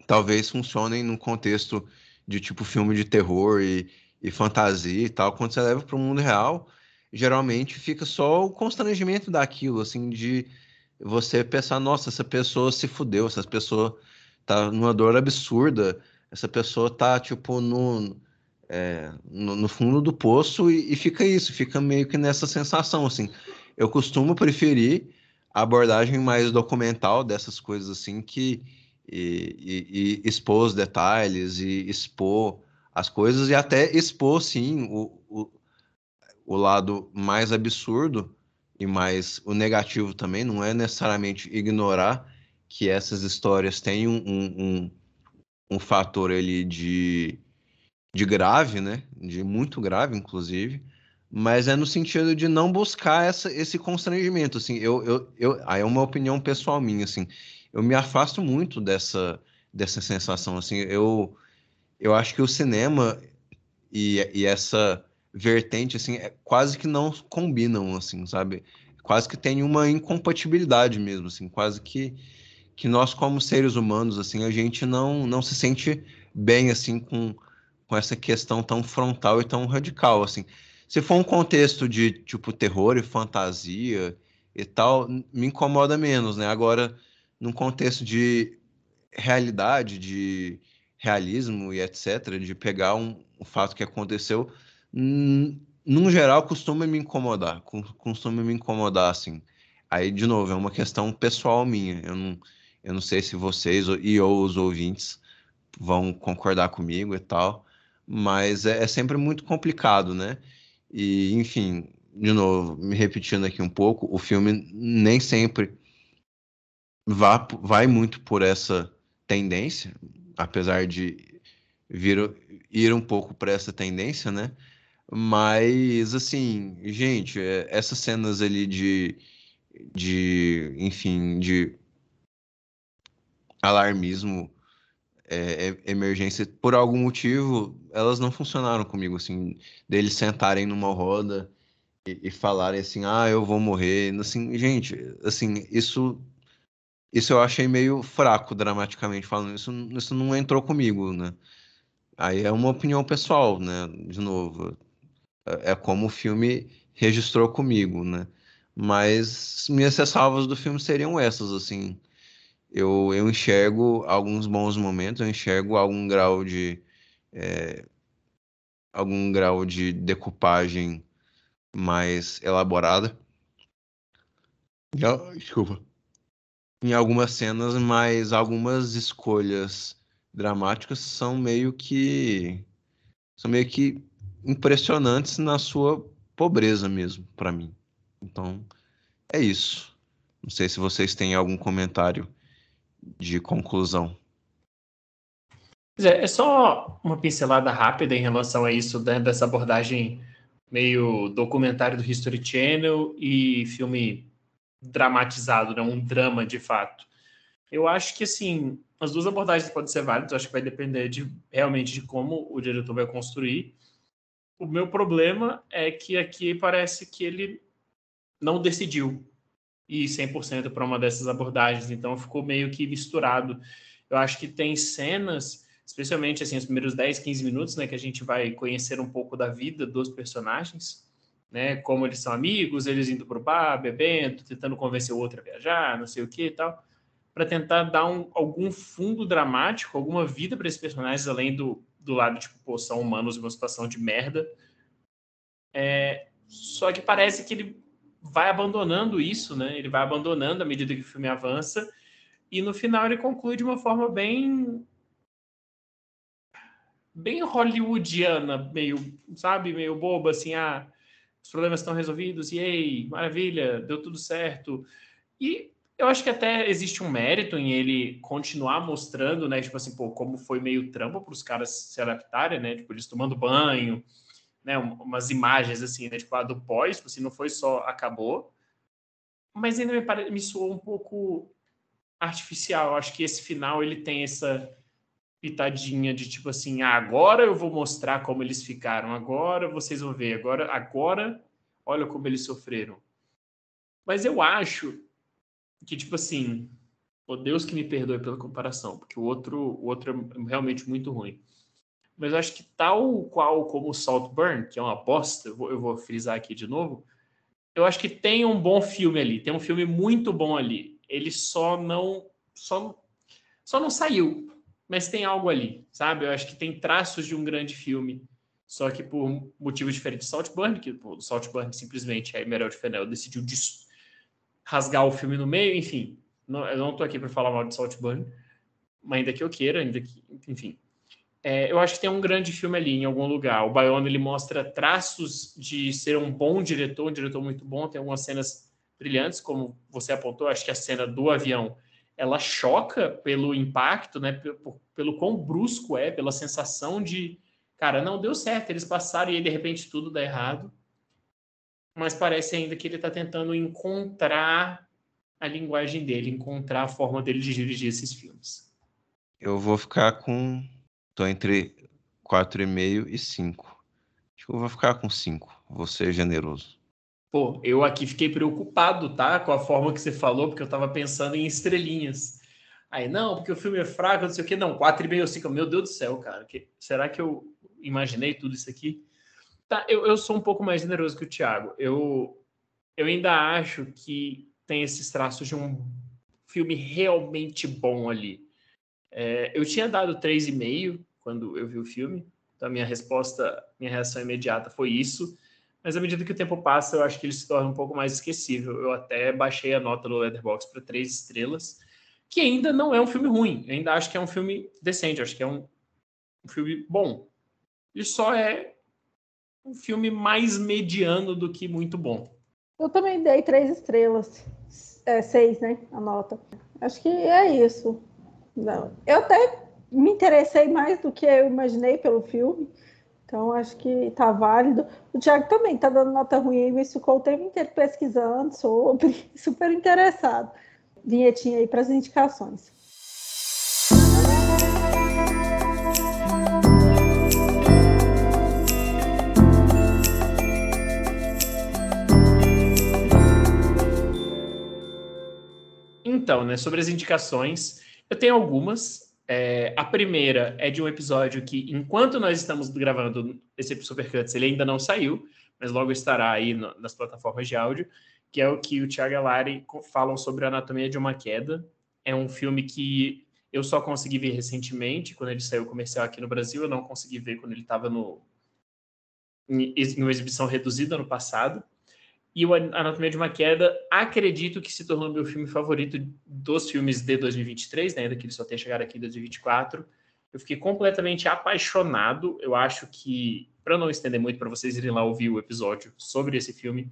Talvez funcionem num contexto de tipo filme de terror e, e fantasia e tal. Quando você leva para o mundo real, geralmente fica só o constrangimento daquilo, assim, de você pensar, nossa, essa pessoa se fudeu, essa pessoa tá numa dor absurda, essa pessoa tá, tipo, no, é, no, no, fundo do poço e, e, fica isso, fica meio que nessa sensação, assim. Eu costumo preferir a abordagem mais documental dessas coisas, assim, que e, e, e expor os detalhes e expor as coisas e até expor, sim, o, o, o lado mais absurdo e mais o negativo também, não é necessariamente ignorar que essas histórias têm um, um, um, fator ali de, de grave, né? De muito grave, inclusive, mas é no sentido de não buscar essa, esse constrangimento, assim, eu, eu, eu, aí é uma opinião pessoal minha, assim, eu me afasto muito dessa, dessa sensação, assim, eu, eu acho que o cinema e, e essa vertente, assim, é, quase que não combinam, assim, sabe? Quase que tem uma incompatibilidade mesmo, assim, quase que, que nós, como seres humanos, assim, a gente não, não se sente bem, assim, com, com essa questão tão frontal e tão radical, assim. Se for um contexto de, tipo, terror e fantasia e tal, me incomoda menos, né? Agora, num contexto de realidade, de realismo e etc., de pegar um, um fato que aconteceu, num geral, costuma me incomodar. Costuma me incomodar, assim. Aí, de novo, é uma questão pessoal minha. Eu não, eu não sei se vocês e ou os ouvintes vão concordar comigo e tal, mas é, é sempre muito complicado, né? E, enfim, de novo, me repetindo aqui um pouco, o filme nem sempre vai, vai muito por essa tendência, apesar de vir, ir um pouco para essa tendência, né? Mas, assim, gente, é, essas cenas ali de, de enfim, de alarmismo, é, é, emergência, por algum motivo, elas não funcionaram comigo, assim, deles sentarem numa roda e, e falarem assim, ah, eu vou morrer, assim, gente, assim, isso, isso eu achei meio fraco, dramaticamente falando, isso, isso não entrou comigo, né? Aí é uma opinião pessoal, né? De novo, é como o filme registrou comigo, né? Mas minhas ressalvas do filme seriam essas, assim. Eu, eu enxergo alguns bons momentos, eu enxergo algum grau de é, algum grau de decupagem mais elaborada. Desculpa. Em algumas cenas, mas algumas escolhas dramáticas são meio que são meio que impressionantes na sua pobreza mesmo, para mim. Então, é isso. Não sei se vocês têm algum comentário de conclusão. É, é só uma pincelada rápida em relação a isso, né, dessa abordagem meio documentário do History Channel e filme dramatizado, né, um drama de fato. Eu acho que, assim, as duas abordagens podem ser válidas, acho que vai depender de, realmente de como o diretor vai construir. O meu problema é que aqui parece que ele não decidiu ir 100% para uma dessas abordagens, então ficou meio que misturado. Eu acho que tem cenas, especialmente assim, os primeiros 10, 15 minutos, né, que a gente vai conhecer um pouco da vida dos personagens, né, como eles são amigos, eles indo para o bar, bebendo, tentando convencer o outro a viajar, não sei o que e tal, para tentar dar um, algum fundo dramático, alguma vida para esses personagens, além do, do lado, tipo, pô, são humanos uma situação de merda. É, só que parece que ele vai abandonando isso, né? Ele vai abandonando à medida que o filme avança e no final ele conclui de uma forma bem bem hollywoodiana, meio, sabe, meio boba assim, ah, os problemas estão resolvidos, e ei, maravilha, deu tudo certo. E eu acho que até existe um mérito em ele continuar mostrando, né, tipo assim, pô, como foi meio trampo para os caras se adaptarem, né, tipo, eles tomando banho, né, umas imagens assim, né, tipo, a do pós, tipo, não foi só acabou, mas ainda me, pare... me soou um pouco artificial. Eu acho que esse final ele tem essa pitadinha de tipo assim, ah, agora eu vou mostrar como eles ficaram, agora vocês vão ver, agora, agora, olha como eles sofreram. Mas eu acho que tipo assim, o Deus que me perdoe pela comparação, porque o outro, o outro é realmente muito ruim mas eu acho que tal qual como o Saltburn, que é uma bosta, eu vou, eu vou frisar aqui de novo, eu acho que tem um bom filme ali, tem um filme muito bom ali. Ele só não só, só não saiu, mas tem algo ali, sabe? Eu acho que tem traços de um grande filme, só que por motivos diferentes. Saltburn, que o Saltburn simplesmente a Emerald Fennell decidiu rasgar o filme no meio, enfim. Não, eu não tô aqui para falar mal de Saltburn, mas ainda que eu queira, ainda que, enfim. É, eu acho que tem um grande filme ali em algum lugar. O Bayona ele mostra traços de ser um bom diretor, um diretor muito bom. Tem algumas cenas brilhantes, como você apontou. Acho que a cena do avião ela choca pelo impacto, né? Pelo, pelo quão brusco é, pela sensação de cara, não deu certo. Eles passaram e aí, de repente tudo dá errado. Mas parece ainda que ele está tentando encontrar a linguagem dele, encontrar a forma dele de dirigir esses filmes. Eu vou ficar com Tô entre 4,5 e 5. Acho que eu vou ficar com 5. Vou ser generoso. Pô, eu aqui fiquei preocupado, tá? Com a forma que você falou, porque eu tava pensando em estrelinhas. Aí, não, porque o filme é fraco, não sei o quê. Não, 4,5 ou 5. Meu Deus do céu, cara. Que, será que eu imaginei tudo isso aqui? Tá, eu, eu sou um pouco mais generoso que o Thiago. Eu, eu ainda acho que tem esses traços de um filme realmente bom ali. É, eu tinha dado 3,5 quando eu vi o filme, então minha resposta, minha reação imediata foi isso. Mas à medida que o tempo passa, eu acho que ele se torna um pouco mais esquecível. Eu até baixei a nota do Letterboxd para três estrelas, que ainda não é um filme ruim. Eu ainda acho que é um filme decente, acho que é um, um filme bom. Ele só é um filme mais mediano do que muito bom. Eu também dei três estrelas. É, seis, né? A nota. Acho que é isso. Não, eu até me interessei mais do que eu imaginei pelo filme. Então, acho que tá válido. O Thiago também tá dando nota ruim mas ficou o tempo inteiro pesquisando sobre, super interessado. Vinhetinha aí para as indicações. Então, né, sobre as indicações, eu tenho algumas. É, a primeira é de um episódio que, enquanto nós estamos gravando esse Supercuts, ele ainda não saiu, mas logo estará aí no, nas plataformas de áudio, que é o que o Thiago Lari falam sobre a Anatomia de uma Queda. É um filme que eu só consegui ver recentemente, quando ele saiu comercial aqui no Brasil, eu não consegui ver quando ele estava no em, em uma exibição reduzida no passado. E o Anatomia de uma Queda, acredito que se tornou meu filme favorito dos filmes de 2023, né? ainda que ele só tenha chegado aqui em 2024. Eu fiquei completamente apaixonado. Eu acho que, para não estender muito, para vocês irem lá ouvir o episódio sobre esse filme,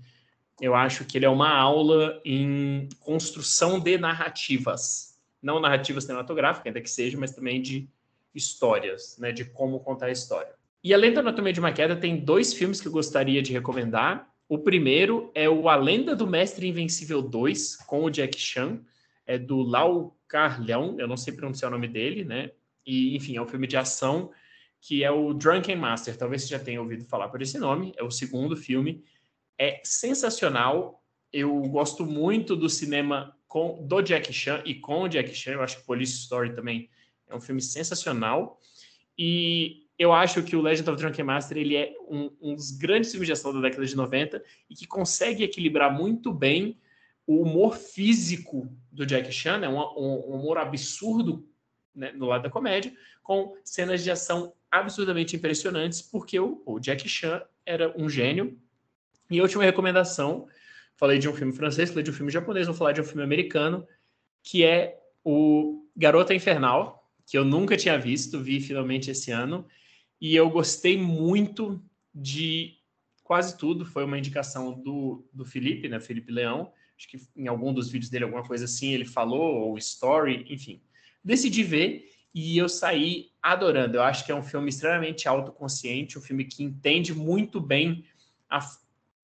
eu acho que ele é uma aula em construção de narrativas. Não narrativa cinematográfica, ainda que seja, mas também de histórias, né? De como contar a história. E além da Anatomia de uma Queda, tem dois filmes que eu gostaria de recomendar. O primeiro é o A Lenda do Mestre Invencível 2, com o Jack Chan, é do Lau Carleão, eu não sei pronunciar o nome dele, né? E, enfim, é um filme de ação que é o Drunken Master. Talvez você já tenha ouvido falar por esse nome. É o segundo filme. É sensacional. Eu gosto muito do cinema com, do Jack Chan e com o Jack Chan. Eu acho que Police Story também é um filme sensacional. E eu acho que o Legend of Drunken Master ele é um, um dos grandes filmes de ação da década de 90 e que consegue equilibrar muito bem o humor físico do Jack Chan, né? um, um humor absurdo né, no lado da comédia, com cenas de ação absurdamente impressionantes, porque o, o Jack Chan era um gênio. E a última recomendação, falei de um filme francês, falei de um filme japonês, vou falar de um filme americano, que é o Garota Infernal, que eu nunca tinha visto, vi finalmente esse ano, e eu gostei muito de quase tudo. Foi uma indicação do, do Felipe, né? Felipe Leão. Acho que em algum dos vídeos dele, alguma coisa assim, ele falou, ou story, enfim. Decidi ver e eu saí adorando. Eu acho que é um filme extremamente autoconsciente, um filme que entende muito bem a,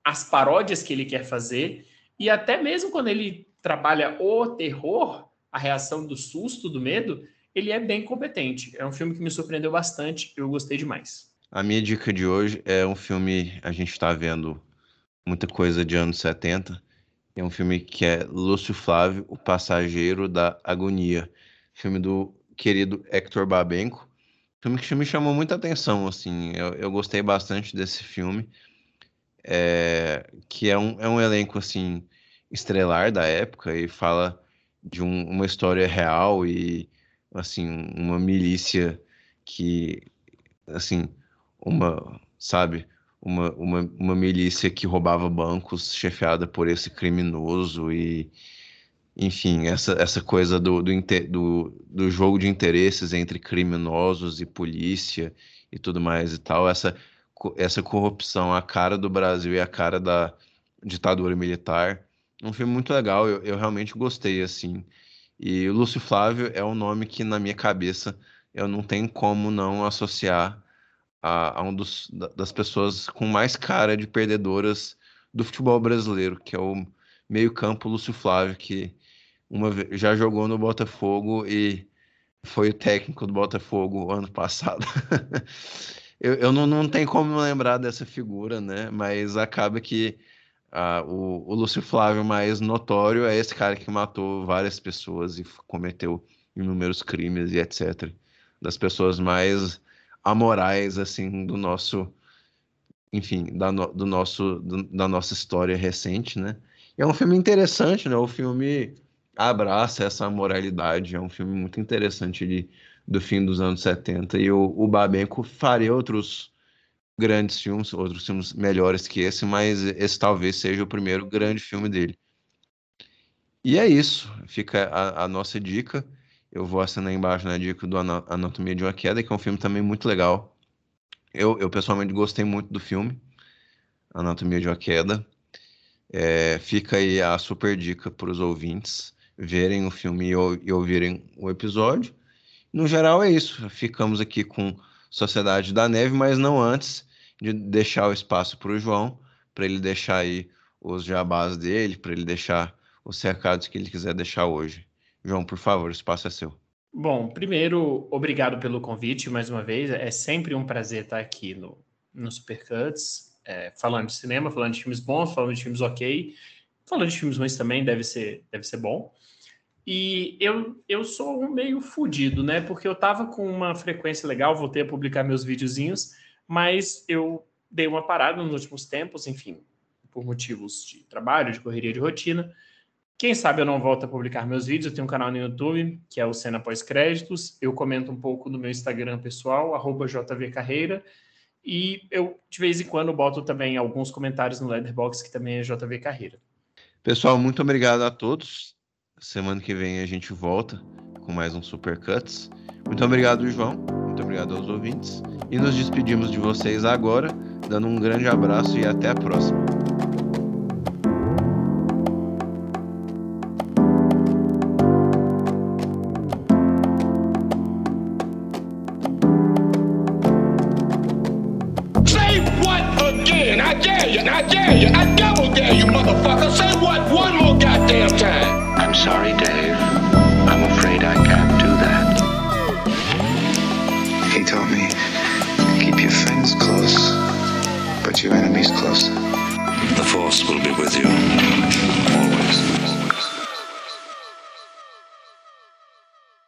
as paródias que ele quer fazer, e até mesmo quando ele trabalha o terror, a reação do susto, do medo, ele é bem competente. É um filme que me surpreendeu bastante, eu gostei demais. A minha dica de hoje é um filme, a gente está vendo muita coisa de anos 70. É um filme que é Lúcio Flávio, O Passageiro da Agonia. Filme do querido Hector Babenco. Filme que me chamou muita atenção, assim. Eu, eu gostei bastante desse filme. É, que é um, é um elenco, assim, estrelar da época e fala de um, uma história real e assim, uma milícia que, assim, uma, sabe, uma, uma, uma milícia que roubava bancos, chefiada por esse criminoso e, enfim, essa, essa coisa do, do, do, do jogo de interesses entre criminosos e polícia e tudo mais e tal, essa, essa corrupção, a cara do Brasil e a cara da ditadura militar. Um filme muito legal, eu, eu realmente gostei, assim. E o Lúcio Flávio é um nome que, na minha cabeça, eu não tenho como não associar a, a um dos, das pessoas com mais cara de perdedoras do futebol brasileiro, que é o meio-campo Lúcio Flávio, que uma já jogou no Botafogo e foi o técnico do Botafogo ano passado. eu eu não, não tenho como lembrar dessa figura, né? Mas acaba que ah, o, o Lúcio Flávio mais notório é esse cara que matou várias pessoas e cometeu inúmeros crimes e etc. Das pessoas mais amorais, assim, do nosso, enfim, da, no, do nosso, do, da nossa história recente, né? E é um filme interessante, né? O filme abraça essa moralidade, é um filme muito interessante de, do fim dos anos 70 e o, o Babenco faria outros grandes filmes, outros filmes melhores que esse, mas esse talvez seja o primeiro grande filme dele. E é isso, fica a, a nossa dica. Eu vou assinar embaixo na dica do Anatomia de uma Queda, que é um filme também muito legal. Eu, eu pessoalmente gostei muito do filme, Anatomia de uma Queda. É, fica aí a super dica para os ouvintes verem o filme e, e ouvirem o episódio. No geral é isso. Ficamos aqui com Sociedade da Neve, mas não antes de deixar o espaço para o João, para ele deixar aí os jabás dele, para ele deixar os recados que ele quiser deixar hoje. João, por favor, o espaço é seu. Bom, primeiro, obrigado pelo convite mais uma vez. É sempre um prazer estar aqui no, no Supercuts, é, falando de cinema, falando de filmes bons, falando de filmes ok, falando de filmes ruins também, deve ser, deve ser bom. E eu, eu sou um meio fudido, né? Porque eu tava com uma frequência legal, voltei a publicar meus videozinhos, mas eu dei uma parada nos últimos tempos, enfim, por motivos de trabalho, de correria de rotina. Quem sabe eu não volto a publicar meus vídeos. Eu tenho um canal no YouTube, que é o Cena Pós-Créditos. Eu comento um pouco no meu Instagram pessoal, JVCarreira. E eu, de vez em quando, boto também alguns comentários no Letterboxd, que também é JV Carreira. Pessoal, muito obrigado a todos. Semana que vem a gente volta com mais um Super Cuts. Muito obrigado, João. Muito obrigado aos ouvintes. E nos despedimos de vocês agora, dando um grande abraço e até a próxima.